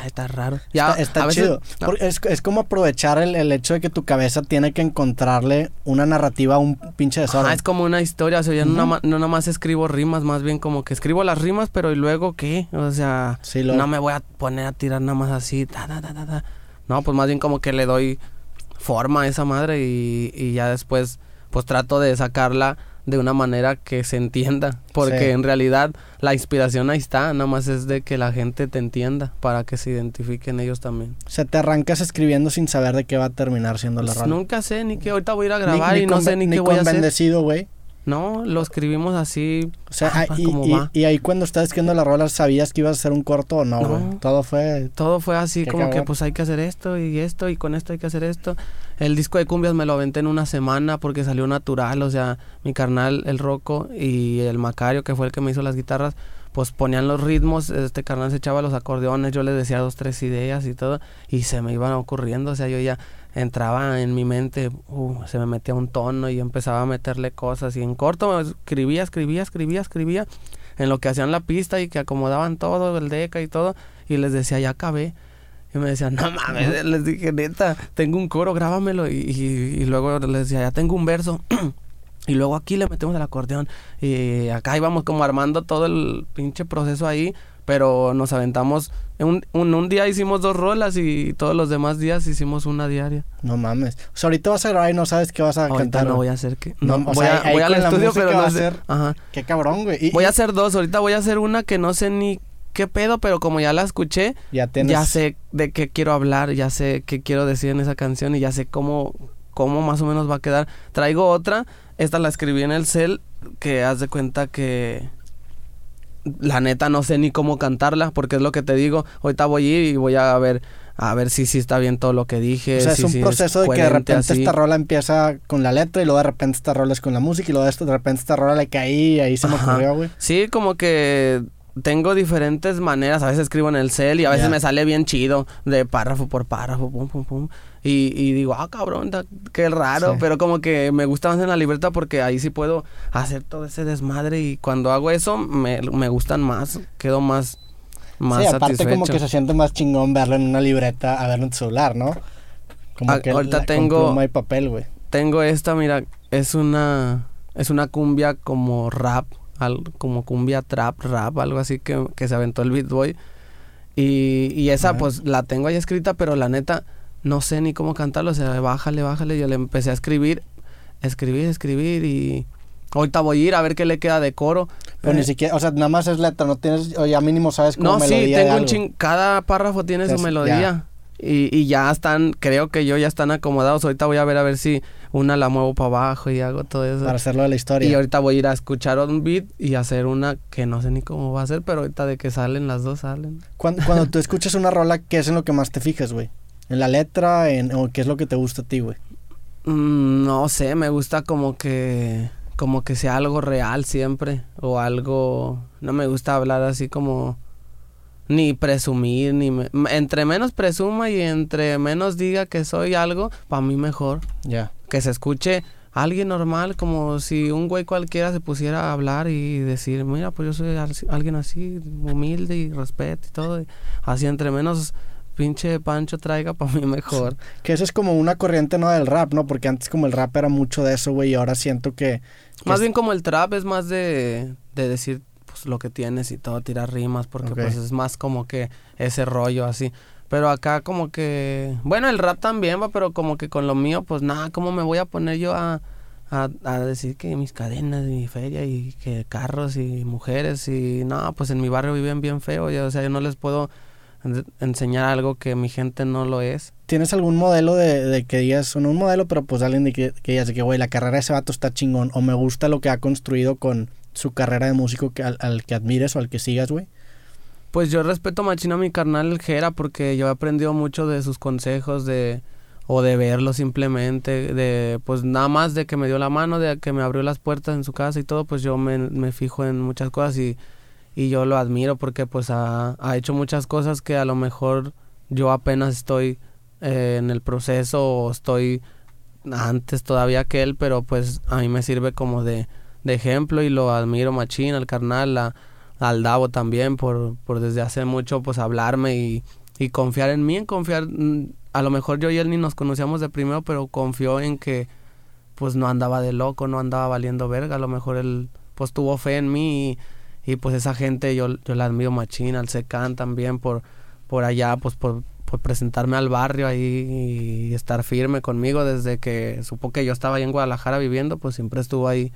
S2: está raro.
S1: Ya, está, chido. Es, es, como aprovechar el, el, hecho de que tu cabeza tiene que encontrarle una narrativa a un pinche desorden.
S2: es como una historia. O sea, yo no, no nada más escribo rimas, más bien como que escribo las rimas, pero ¿y luego qué? O sea, no me voy a poner a tirar nada más así. no, pues más bien como que le doy forma a esa madre y, y ya después pues trato de sacarla de una manera que se entienda, porque en realidad la inspiración ahí está, nada más es de que la gente te entienda para que se identifiquen ellos también.
S1: O sea, te arrancas escribiendo sin saber de qué va a terminar siendo la pues
S2: Nunca sé ni qué ahorita voy a ir a grabar y no sé ni, qué voy a hacer.
S1: bendecido, güey.
S2: No, lo escribimos así.
S1: O sea, ah, y, ahí cuando estabas escribiendo la rola, ¿sabías que ibas a hacer un corto o no, güey? todo fue...
S2: Todo fue así, como que pues hay que hacer esto y esto y con esto hay que hacer esto. El disco de cumbias me lo aventé en una semana porque salió natural, o sea, mi carnal, el Roco y el Macario, que fue el que me hizo las guitarras, pues ponían los ritmos, este carnal se echaba los acordeones, yo le decía dos, tres ideas y todo, y se me iban ocurriendo, o sea, yo ya entraba en mi mente, uh, se me metía un tono y empezaba a meterle cosas y en corto escribía, escribía, escribía, escribía en lo que hacían la pista y que acomodaban todo, el deca y todo y les decía, ya acabé. Y me decían, no mames, les dije, neta, tengo un coro, grábamelo. Y, y, luego les decía, ya tengo un verso. *clears throat* y luego aquí le metemos el acordeón. Y acá íbamos como armando todo el pinche proceso ahí pero nos aventamos. Un, un, día hicimos dos rolas y todos los demás días hicimos una diaria.
S1: No mames. O sea, ahorita vas a grabar y no sabes qué vas a cantar.
S2: No voy a hacer que. No, voy, a, voy al estudio, pero no a hacer.
S1: Ajá. Qué cabrón, güey.
S2: voy a hacer dos. Ahorita voy a hacer una que no sé ni qué pedo, pero como ya la escuché, ya, ya sé de qué quiero hablar, ya sé qué quiero decir en esa canción y ya sé cómo, cómo más o menos va a quedar. Traigo otra. Esta la escribí en el cel, que haz de cuenta que la neta no sé ni cómo cantarla, porque es lo que te digo, ahorita voy a ir y voy a ver a ver si sí está bien todo lo que dije.
S1: O sea, es un proceso de que de repente esta rola empieza con la letra y luego de repente esta rola es con la música y luego de, de repente esta rola le caí y ahí se me ocurrió, güey.
S2: Sí, como que tengo diferentes maneras. A veces escribo en el cel y a veces me sale bien chido, de párrafo por párrafo, pum, pum, pum. Y, y digo, ah, cabrón, qué raro. Pero como que me gusta más en la libreta porque ahí sí puedo hacer todo ese desmadre. Y cuando hago eso, me, me gustan más. Quedo más, más sí, aparte
S1: como que se siente más chingón verlo en una libreta a verlo en tu celular, ¿no?
S2: Como que ahorita tengo...
S1: hay papel, güey.
S2: Tengo esta, mira, es una... Es una cumbia como rap como cumbia trap, rap, algo así que, se aventó el Beat Boy. Y, y esa pues la tengo ahí escrita, pero la neta no sé ni cómo cantarlo, o sea, bájale, bájale. Yo le empecé a escribir, escribir, escribir y ahorita voy a ir a ver qué le queda de coro.
S1: Pero ni eh, siquiera, o sea, nada más es letra, no tienes, o ya mínimo sabes cómo
S2: no, melodía. No, sí, tengo un ching, cada párrafo tiene su melodía. Y, y ya están, creo que yo ya están acomodados. Ahorita voy a ver a ver si una la muevo para abajo y hago todo eso.
S1: Para hacerlo de la historia.
S2: Y ahorita voy a ir a escuchar un beat y hacer una que no sé ni cómo va a ser, pero ahorita de que salen las dos salen.
S1: Cuando, cuando tú escuchas una rola, ¿qué es en lo que más te fijas, güey? ¿En la letra en, o qué es lo que te gusta a ti, güey?
S2: Mm, no sé, me gusta como que como que sea algo real siempre o algo no me gusta hablar así como ni presumir, ni entre menos presuma y entre menos diga que soy algo, para mí mejor.
S1: Ya.
S2: Que se escuche alguien normal, como si un güey cualquiera se pusiera a hablar y decir, mira, pues yo soy alguien así, humilde y respeto y todo. Así entre menos pinche Pancho traiga, para mí mejor. *laughs*
S1: Que eso es como una corriente, ¿no? Del rap, ¿no? Porque antes como el rap era mucho de eso, güey, y ahora siento que...
S2: más bien como el trap es más de, de decir pues, lo que tienes y todo, tirar rimas, porque pues es más como que ese rollo así. Pero acá como que, bueno, el rap también va, pero como que con lo mío, pues nada, ¿cómo me voy a poner yo a, a, decir que mis cadenas y mi feria y que carros y mujeres y no, pues en mi barrio viven bien feo, o sea, yo no les puedo enseñar algo que mi gente no lo es.
S1: ¿Tienes algún modelo de, de que digas, no un modelo, pero pues alguien de que, que digas que, güey, la carrera de ese vato está chingón o me gusta lo que ha construido con su carrera de músico que, al, que admires o al que sigas, güey?
S2: Pues yo respeto machino a mi carnal Jera porque yo he aprendido mucho de sus consejos de o de verlo simplemente, de pues nada más de que me dio la mano, de que me abrió las puertas en su casa y todo, pues yo me, fijo en muchas cosas y, y yo lo admiro porque pues ha, ha, hecho muchas cosas que a lo mejor yo apenas estoy eh, en el proceso o estoy antes todavía que él, pero pues a mí me sirve como de, de ejemplo y lo admiro machín al carnal, a, al Davo también por, por desde hace mucho pues hablarme y, y confiar en mí, en confiar, mm, a lo mejor yo y él ni nos conocíamos de primero, pero confió en que pues no andaba de loco, no andaba valiendo verga, a lo mejor él pues tuvo fe en mí y, pues esa gente yo, yo la admiro machín, al Secan también por, por allá, pues por, por presentarme al barrio ahí y estar firme conmigo desde que supo que yo estaba ahí en Guadalajara viviendo, pues siempre estuvo ahí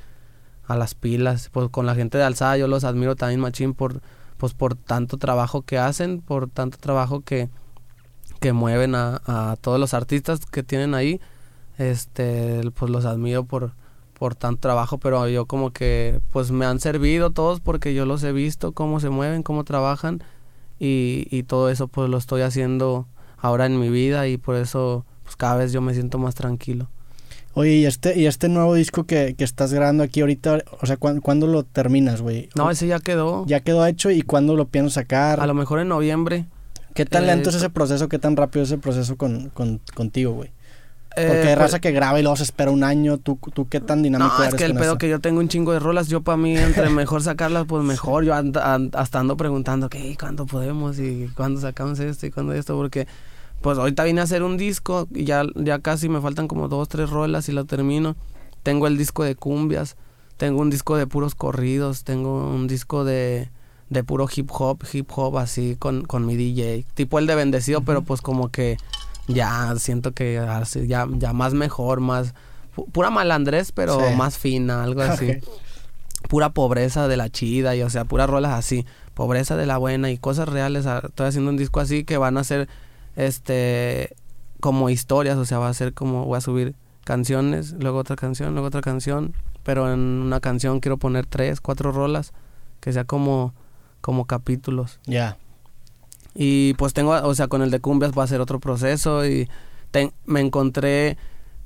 S2: a las pilas. Pues con la gente de Alzada yo los admiro también machín por pues por tanto trabajo que hacen, por tanto trabajo que, que mueven a, a todos los artistas que tienen ahí. Este, pues los admiro por, por tanto trabajo, pero yo como que pues me han servido todos porque yo los he visto cómo se mueven, cómo trabajan y, y todo eso pues lo estoy haciendo ahora en mi vida y por eso pues cada vez yo me siento más tranquilo.
S1: Oye, ¿y este, y este nuevo disco que, que estás grabando aquí ahorita, o sea, ¿cuándo, lo terminas, güey?
S2: No, ese ya quedó.
S1: Ya quedó hecho y ¿cuándo lo piensas sacar?
S2: A lo mejor en noviembre.
S1: ¿Qué tan lento es eh, ese proceso? ¿Qué tan rápido es ese proceso con, con, contigo, güey? Porque hay eh, raza que graba y luego se espera un año. ¿Tú, tú qué tan dinámico
S2: no, es que el pedo que yo tengo un chingo de rolas. Yo para mí, entre *laughs* mejor sacarlas, pues mejor. Yo hasta ando preguntando, ¿qué? ¿Cuándo podemos? ¿Y cuándo sacamos esto? ¿Y cuándo esto? Porque pues ahorita vine a hacer un disco y ya, ya casi me faltan como dos, tres rolas y lo termino. Tengo el disco de cumbias, tengo un disco de puros corridos, tengo un disco de, de puro hip hop, hip hop así con, con mi DJ. Tipo el de Bendecido, pero pues como que ya siento que ya, ya más mejor, más... Pura malandrés, pero más fina, algo *laughs* así. Pura pobreza de la chida y o sea, puras rolas así. Pobreza de la buena y cosas reales. Ah, estoy haciendo un disco así que van a ser este como historias, o sea, va a ser como voy a subir canciones, luego otra canción, luego otra canción, pero en una canción quiero poner tres, cuatro rolas, que sea como como capítulos.
S1: Ya.
S2: Y pues tengo, o sea, con el de cumbias va a ser otro proceso y me encontré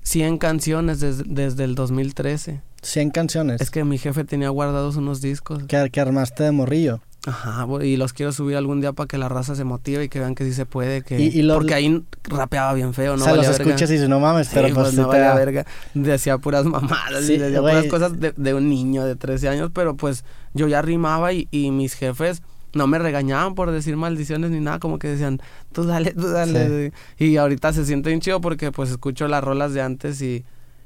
S2: 100 canciones desde el 2013.
S1: 100 canciones.
S2: Es que mi jefe tenía guardados unos discos.
S1: ¿Que, que armaste de morrillo?
S2: Ajá, y los quiero subir algún día para que la raza se motive y que vean que sí se puede, que porque ahí rapeaba bien feo, ¿no?
S1: O sea, los escuchas y dices, no mames, pero pues,
S2: pues no valía verga. Decía puras mamadas, sí, decía puras cosas de, de, un niño de 13 años, pero pues yo ya rimaba y, y mis jefes no me regañaban por decir maldiciones ni nada, como que decían, tú dale, tú dale. Y ahorita se siente bien chido porque pues escucho las rolas de antes y,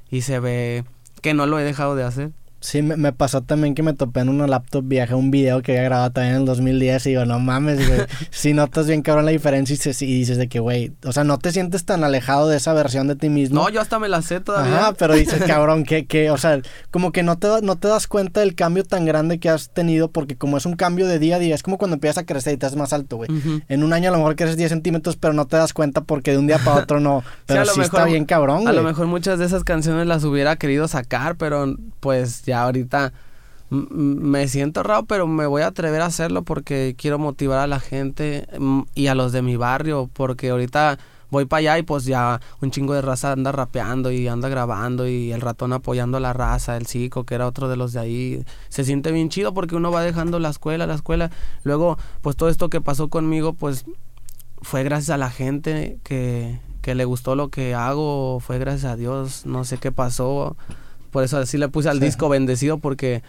S2: y se ve que no lo he dejado de hacer.
S1: Sí, me, pasó también que me topé en una laptop vieja un video que había grabado también en el 2010 y digo, no mames, güey. *laughs* si notas bien cabrón la diferencia y, dices de que, güey, o sea, no te sientes tan alejado de esa versión de ti mismo.
S2: No, yo hasta me la sé todavía.
S1: Ajá, pero dices, *laughs* cabrón, que, que, o sea, como que no te, no te das cuenta del cambio tan grande que has tenido porque como es un cambio de día a día, es como cuando empiezas a crecer y te haces más alto, güey. En un año a lo mejor creces 10 centímetros, pero no te das cuenta porque de un día para otro no. *laughs* Pero sí, está bien cabrón, güey.
S2: A lo mejor muchas de esas canciones las hubiera querido sacar, pero pues ya ahorita me siento raro, pero me voy a atrever a hacerlo porque quiero motivar a la gente y a los de mi barrio, porque ahorita voy para allá y pues ya un chingo de raza anda rapeando y anda grabando y el ratón apoyando a la raza, el psico que era otro de los de ahí. Se siente bien chido porque uno va dejando la escuela, la escuela. Luego, pues todo esto que pasó conmigo, pues fue gracias a la gente que, que le gustó lo que hago, fue gracias a Dios, no sé qué pasó. Por eso así le puse al disco bendecido porque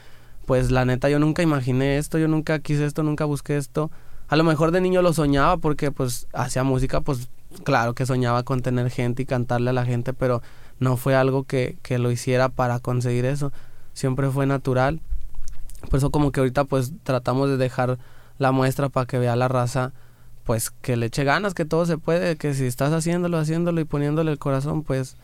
S2: pues la neta yo nunca imaginé esto, yo nunca quise esto, nunca busqué esto. A lo mejor de niño lo soñaba porque pues hacía música, pues claro que soñaba con tener gente y cantarle a la gente, pero no fue algo que, que lo hiciera para conseguir eso. Siempre fue natural. Por eso como que ahorita pues tratamos de dejar la muestra para que vea la raza pues que le eche ganas, que todo se puede, que si estás haciéndolo, haciéndolo y poniéndole el corazón, pues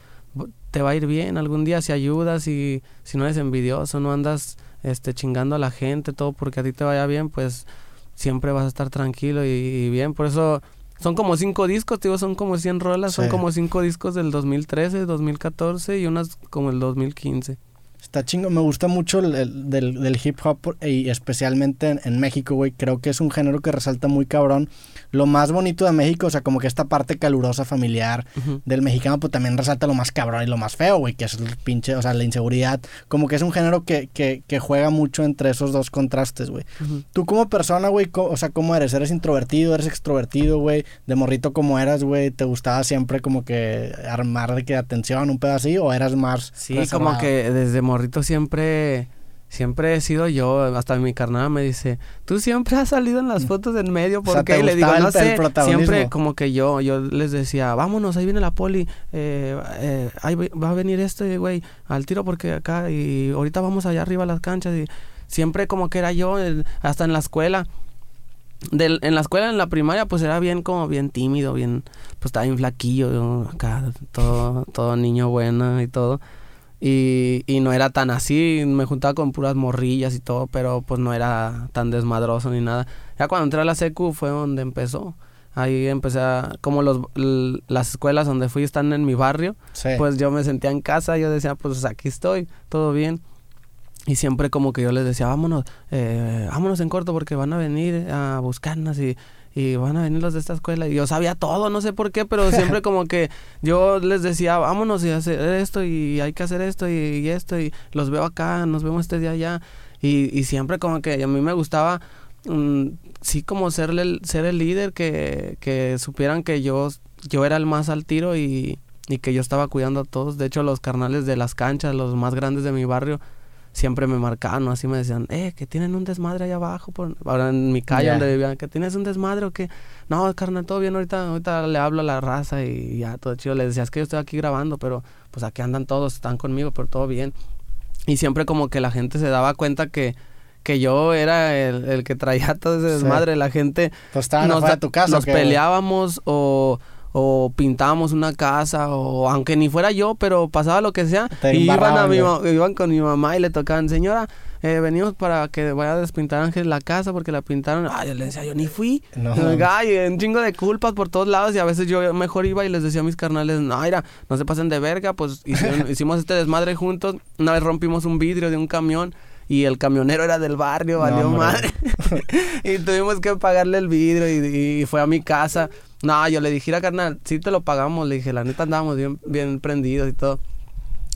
S2: te va a ir bien algún día si ayudas y si no eres envidioso, no andas este, chingando a la gente, todo porque a ti te vaya bien, pues siempre vas a estar tranquilo y, bien. Por eso son como cinco discos, digo, son como 100 rolas, son como cinco discos del 2013, 2014 y unas como el 2015.
S1: Está chingo, me gusta mucho el, del, hip hop y especialmente en, en México, güey. Creo que es un género que resalta muy cabrón lo más bonito de México, o sea, como que esta parte calurosa, familiar del mexicano, pues también resalta lo más cabrón y lo más feo, güey, que es el pinche, o sea, la inseguridad. Como que es un género que, que, que juega mucho entre esos dos contrastes, güey. Tú como persona, güey, o sea, ¿cómo eres? ¿Eres introvertido? ¿Eres extrovertido, güey? ¿De morrito como eras, güey? ¿Te gustaba siempre como que armar de que atención, un pedo así? ¿O eras más
S2: Sí, como que desde morrito siempre siempre he sido yo, hasta mi carnal me dice, tú siempre has salido en las mm. fotos en medio, ¿por qué? le digo, no sé, siempre como que yo, yo les decía, vámonos, ahí viene la poli, eh, eh, ahí va a venir este güey al tiro porque acá, y ahorita vamos allá arriba a las canchas, y siempre como que era yo, hasta en la escuela, del, en la escuela, en la primaria, pues era bien como bien tímido, bien, pues estaba bien flaquillo, acá, todo, todo niño bueno y todo. Y, y no era tan así, me juntaba con puras morrillas y todo, pero pues no era tan desmadroso ni nada. Ya cuando entré a la secu fue donde empezó. Ahí empecé a, como los, las escuelas donde fui están en mi barrio, pues yo me sentía en casa, yo decía, pues aquí estoy, todo bien. Y siempre como que yo les decía, vámonos, eh, vámonos en corto porque van a venir a buscarnos y y van a venir los de esta escuela. Y yo sabía todo, no sé por qué, pero siempre *laughs* como que yo les decía, vámonos y hacer esto y hay que hacer esto y, esto y los veo acá, nos vemos este día allá. Y, y siempre como que a mí me gustaba, mm, sí, como ser el, ser el líder, que, que supieran que yo, yo era el más al tiro y, y que yo estaba cuidando a todos. De hecho, los carnales de las canchas, los más grandes de mi barrio, siempre me marcaban, así me decían, eh, que tienen un desmadre allá abajo, por, ahora en mi calle donde vivían, que tienes un desmadre o que, no, carnal, todo bien, ahorita, ahorita le hablo a la raza y ya, todo chido, les decía, es que yo estoy aquí grabando, pero pues aquí andan todos, están conmigo, pero todo bien. Y siempre como que la gente se daba cuenta que, que yo era el, el que traía todo ese desmadre, la gente
S1: pues nos, tu casa,
S2: nos peleábamos o o pintábamos una casa o aunque ni fuera yo, pero pasaba lo que sea, y iban, a mi, iban con mi mamá y le tocaban, señora, eh, venimos para que vaya a despintar Ángel la casa porque la pintaron. Ay, yo le decía, yo ni fui. No. Ay, un chingo de culpas por todos lados y a veces yo mejor iba y les decía a mis carnales, no, mira, no se pasen de verga, pues *laughs* hicimos este desmadre juntos. Una vez rompimos un vidrio de un camión y el camionero era del barrio, valió madre. *laughs* y tuvimos que pagarle el vidrio y, fue a mi casa. No, yo le dije, a carnal, sí te lo pagamos. Le dije, la neta andábamos bien, bien prendidos y todo.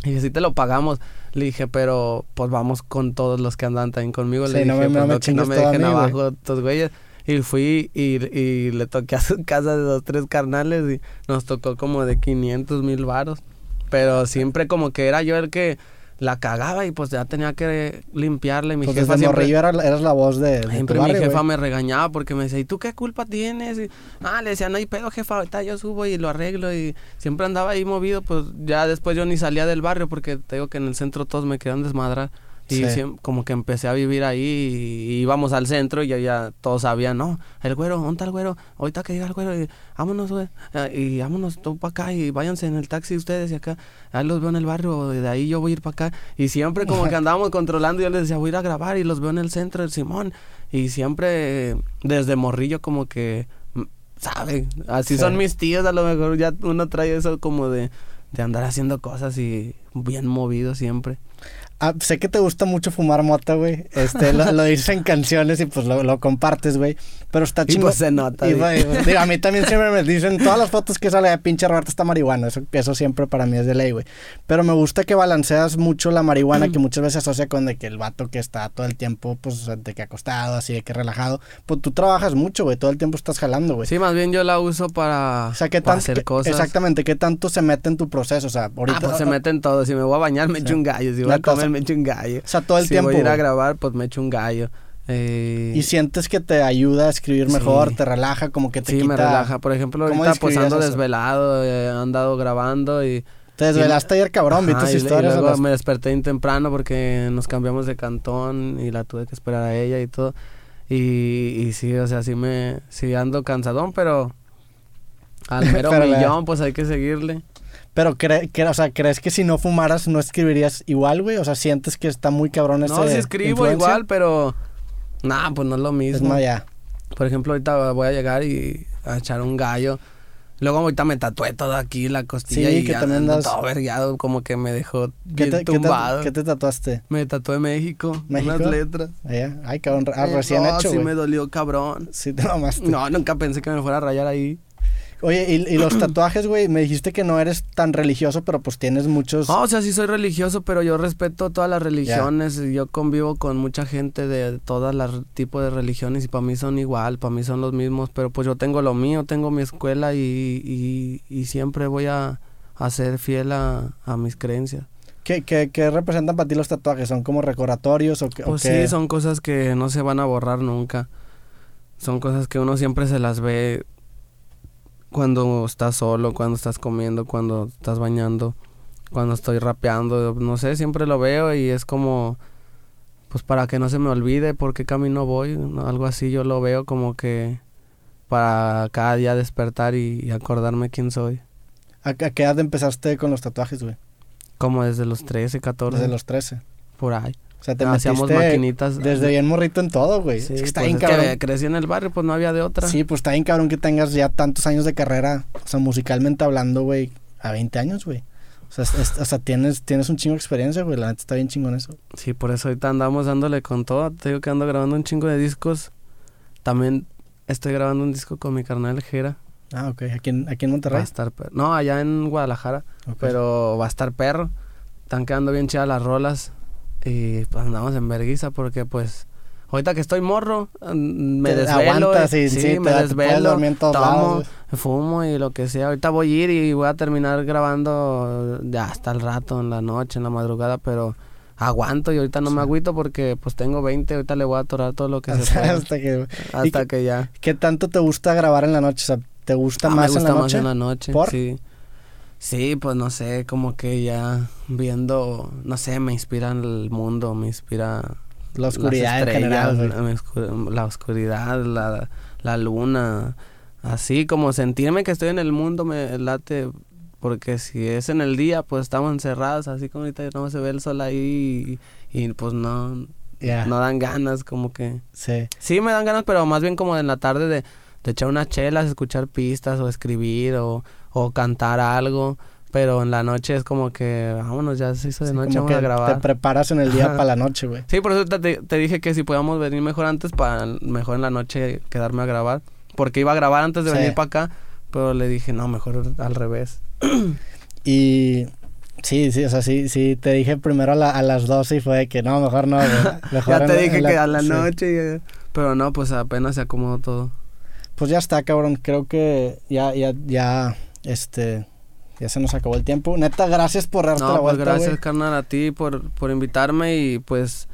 S2: Y dije, sí te lo pagamos. Le dije, pero pues vamos con todos los que andan también conmigo. le dije, no me, pues, no, me dejen abajo estos güeyes. Y fui y, y, le toqué a su casa de dos, tres carnales y nos tocó como de 500 mil varos. Pero siempre como que era yo el que la cagaba y pues ya tenía que limpiarle. Mi
S1: pues jefa siempre... era, eras la voz de,
S2: Siempre mi jefa me regañaba porque me decía, ¿y tú qué culpa tienes? Y, ah, le decía, no hay pedo, jefa, ahorita yo subo y lo arreglo y siempre andaba ahí movido, pues ya después yo ni salía del barrio porque te digo que en el centro todos me quedan desmadrar. Y como que empecé a vivir ahí y, íbamos al centro y ya, ya todos sabían, no, el güero, ¿dónde está el güero? Ahorita que diga el güero, y, vámonos, güey, eh, y vámonos tú para acá y váyanse en el taxi ustedes y acá, ahí los veo en el barrio, de ahí yo voy a ir para acá. Y siempre como que *laughs* andábamos controlando, yo les decía, voy a ir a grabar y los veo en el centro del Simón. Y siempre desde morrillo como que, mm, ¿sabe? Así son mis tíos, a lo mejor ya uno trae eso como de, de andar haciendo cosas y bien movido siempre.
S1: Ah, sé que te gusta mucho fumar mota, güey. Este, lo, lo, dices en canciones y pues lo, lo compartes, güey. Pero está chido.
S2: pues se nota.
S1: Y, a mí también *laughs* siempre me dicen todas las fotos que sale de pinche Roberto está marihuana. Eso, eso siempre para mí es de ley, güey. Pero me gusta que balanceas mucho la marihuana, que muchas veces asocia con de que el vato que está todo el tiempo, pues, de que acostado, así de que relajado. Pues tú trabajas mucho, güey. Todo el tiempo estás jalando, güey.
S2: Sí, más bien yo la uso para, hacer cosas.
S1: Exactamente. ¿Qué tanto se mete en tu proceso? O sea, ahorita.
S2: Ah, pues se mete en todo. Si me voy a bañar, me echo un gallo. Si voy a comer, *laughs* me echo un gallo.
S1: O sea, todo el
S2: si
S1: tiempo.
S2: voy a ir a grabar, pues me echo un gallo. Eh...
S1: Y sientes que te ayuda a escribir mejor, te relaja, como que te
S2: sí,
S1: quita...
S2: me relaja. Por ejemplo, ahorita pues ando desvelado, he andado grabando y...
S1: Te desvelaste ayer, cabrón, vi tus historias.
S2: Y luego me desperté bien temprano porque nos cambiamos de cantón y la tuve que esperar a ella y todo. Y, y sí, o sea, sí me... Sí ando cansadón, pero... Al *laughs* mero millón, pues hay que seguirle.
S1: Pero, cre que, o sea, ¿crees que si no fumaras no escribirías igual, güey? O sea, ¿sientes que está muy cabrón ese
S2: No, sí escribo igual, pero... Nah, pues no es lo mismo.
S1: no, ya.
S2: Por ejemplo, ahorita voy a llegar y a echar un gallo. Luego ahorita me tatué todo aquí, la costilla sí, y que también das... todo vergueado, como que me dejó ¿Qué te, tumbado.
S1: ¿qué te, tatuaste?
S2: Me tatué México, ¿México? unas letras.
S1: Ay, cabrón, ah, recién hecho,
S2: sí me dolió, cabrón.
S1: Sí te mamaste.
S2: No, nunca pensé que me fuera a rayar ahí.
S1: Oye, y, los *clears throat* tatuajes, güey, me dijiste que no eres tan religioso, pero pues tienes muchos...
S2: o sea, sí soy religioso, pero yo respeto todas las religiones. Yo convivo con mucha gente de todas las tipos de religiones y para mí son igual, para mí son los mismos, pero pues yo tengo lo mío, tengo mi escuela y, y, siempre voy a, ser fiel a, mis creencias.
S1: ¿Qué, qué, qué representan para ti los tatuajes? ¿Son como recordatorios o, qué,
S2: pues sí, son cosas que no se van a borrar nunca. Son cosas que uno siempre se las ve cuando estás solo, cuando estás comiendo, cuando estás bañando, cuando estoy rapeando, no sé, siempre lo veo y es como, pues para que no se me olvide por qué camino voy, algo así yo lo veo como que para cada día despertar y, acordarme quién soy.
S1: ¿A, qué edad empezaste con los tatuajes, güey?
S2: Como desde los 13, 14.
S1: Desde los 13.
S2: Por ahí.
S1: O sea, te Hacíamos maquinitas. Desde bien morrito en todo, güey.
S2: Sí, es que está pues bien cabrón. Que crecí en el barrio, pues no había de otra.
S1: Sí, pues está bien cabrón que tengas ya tantos años de carrera, o sea, musicalmente hablando, güey, a 20 años, güey. O sea, o sea, tienes, tienes un chingo de experiencia, güey. La neta está bien chingón eso.
S2: Sí, por eso ahorita andamos dándole con todo. Te digo que ando grabando un chingo de discos. También estoy grabando un disco con mi carnal Jera.
S1: Ah, ok. ¿Aquí en, aquí en Monterrey?
S2: Va a estar No, allá en Guadalajara. Pero va a estar perro. Están quedando bien chidas las rolas. Y pues andamos en verguiza porque pues ahorita que estoy morro, mm, me desvelo. sí, sí, me desvelo, tomo, fumo y lo que sea. Ahorita voy a ir y voy a terminar grabando ya hasta el rato, en la noche, en la madrugada, pero aguanto y ahorita no me agüito porque pues tengo 20, ahorita le voy a atorar todo lo que *laughs* se pueda.
S1: hasta que,
S2: hasta que ya.
S1: ¿Qué tanto te gusta grabar en la noche? O sea, ¿te gusta ah, más
S2: me
S1: gusta
S2: más en la noche? Sí. Sí, pues no sé, como que ya viendo, no sé, me inspira el mundo, me inspira
S1: la oscuridad en general,
S2: la oscuridad, la, la luna, así como sentirme que estoy en el mundo me late porque si es en el día pues estamos encerrados así como ahorita no se ve el sol ahí y, pues no no dan ganas como que
S1: sí.
S2: sí me dan ganas pero más bien como en la tarde de, de echar unas chelas escuchar pistas o escribir o o cantar algo, Pero en la noche es como que, vámonos, ya se hizo de noche, vamos a grabar.
S1: Te preparas en el día para la noche, güey.
S2: Sí, por eso te, te, dije que si podíamos venir mejor antes, para mejor en la noche quedarme a grabar. Porque iba a grabar antes de venir para acá, pero le dije, no, mejor al revés.
S1: y sí, sí, o sea, sí, sí, te dije primero a, a las 12 y fue que no, mejor no, *laughs* Mejor
S2: ya te dije que a la noche, pero no, pues apenas se acomodó todo.
S1: Pues ya está, cabrón. Creo que ya, ya, ya, este, ya se nos acabó el tiempo. Neta, gracias por darte la pues vuelta,
S2: gracias, carnal, a ti por, por invitarme y pues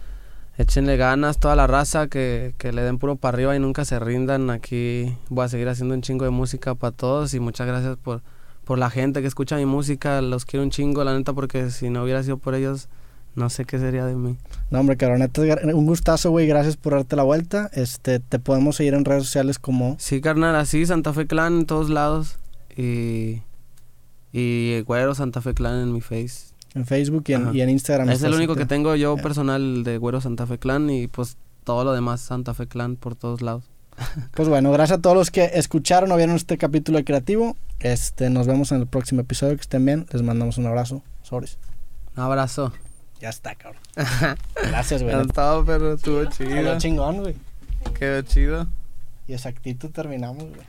S2: échenle ganas toda la raza que, que le den puro para arriba y nunca se rindan. Aquí voy a seguir haciendo un chingo de música para todos y muchas gracias por, por la gente que escucha mi música. Los quiero un chingo, la neta, porque si no hubiera sido por ellos, no sé qué sería de mí.
S1: No, hombre, cabrón, neta, un gustazo, güey. Gracias por darte la vuelta. Este, te podemos seguir en redes sociales como...
S2: Sí, carnal, así, Santa Fe Clan en todos lados. Y... Y Güero Santa Fe Clan en mi face.
S1: En Facebook y en, y en Instagram.
S2: Es el único que tengo yo personal de Güero Santa Fe Clan y pues todo lo demás Santa Fe Clan por todos lados. *laughs*
S1: Pues bueno, gracias a todos los que escucharon o vieron este capítulo de Creativo. Este, nos vemos en el próximo episodio. Que estén bien. Les mandamos un abrazo. Sobres.
S2: Un abrazo.
S1: Ya está, cabrón. *laughs* Gracias, güey.
S2: estaba, pero estuvo chido.
S1: Quedó chingón, güey.
S2: Quedó chido.
S1: Y exactito terminamos, güey.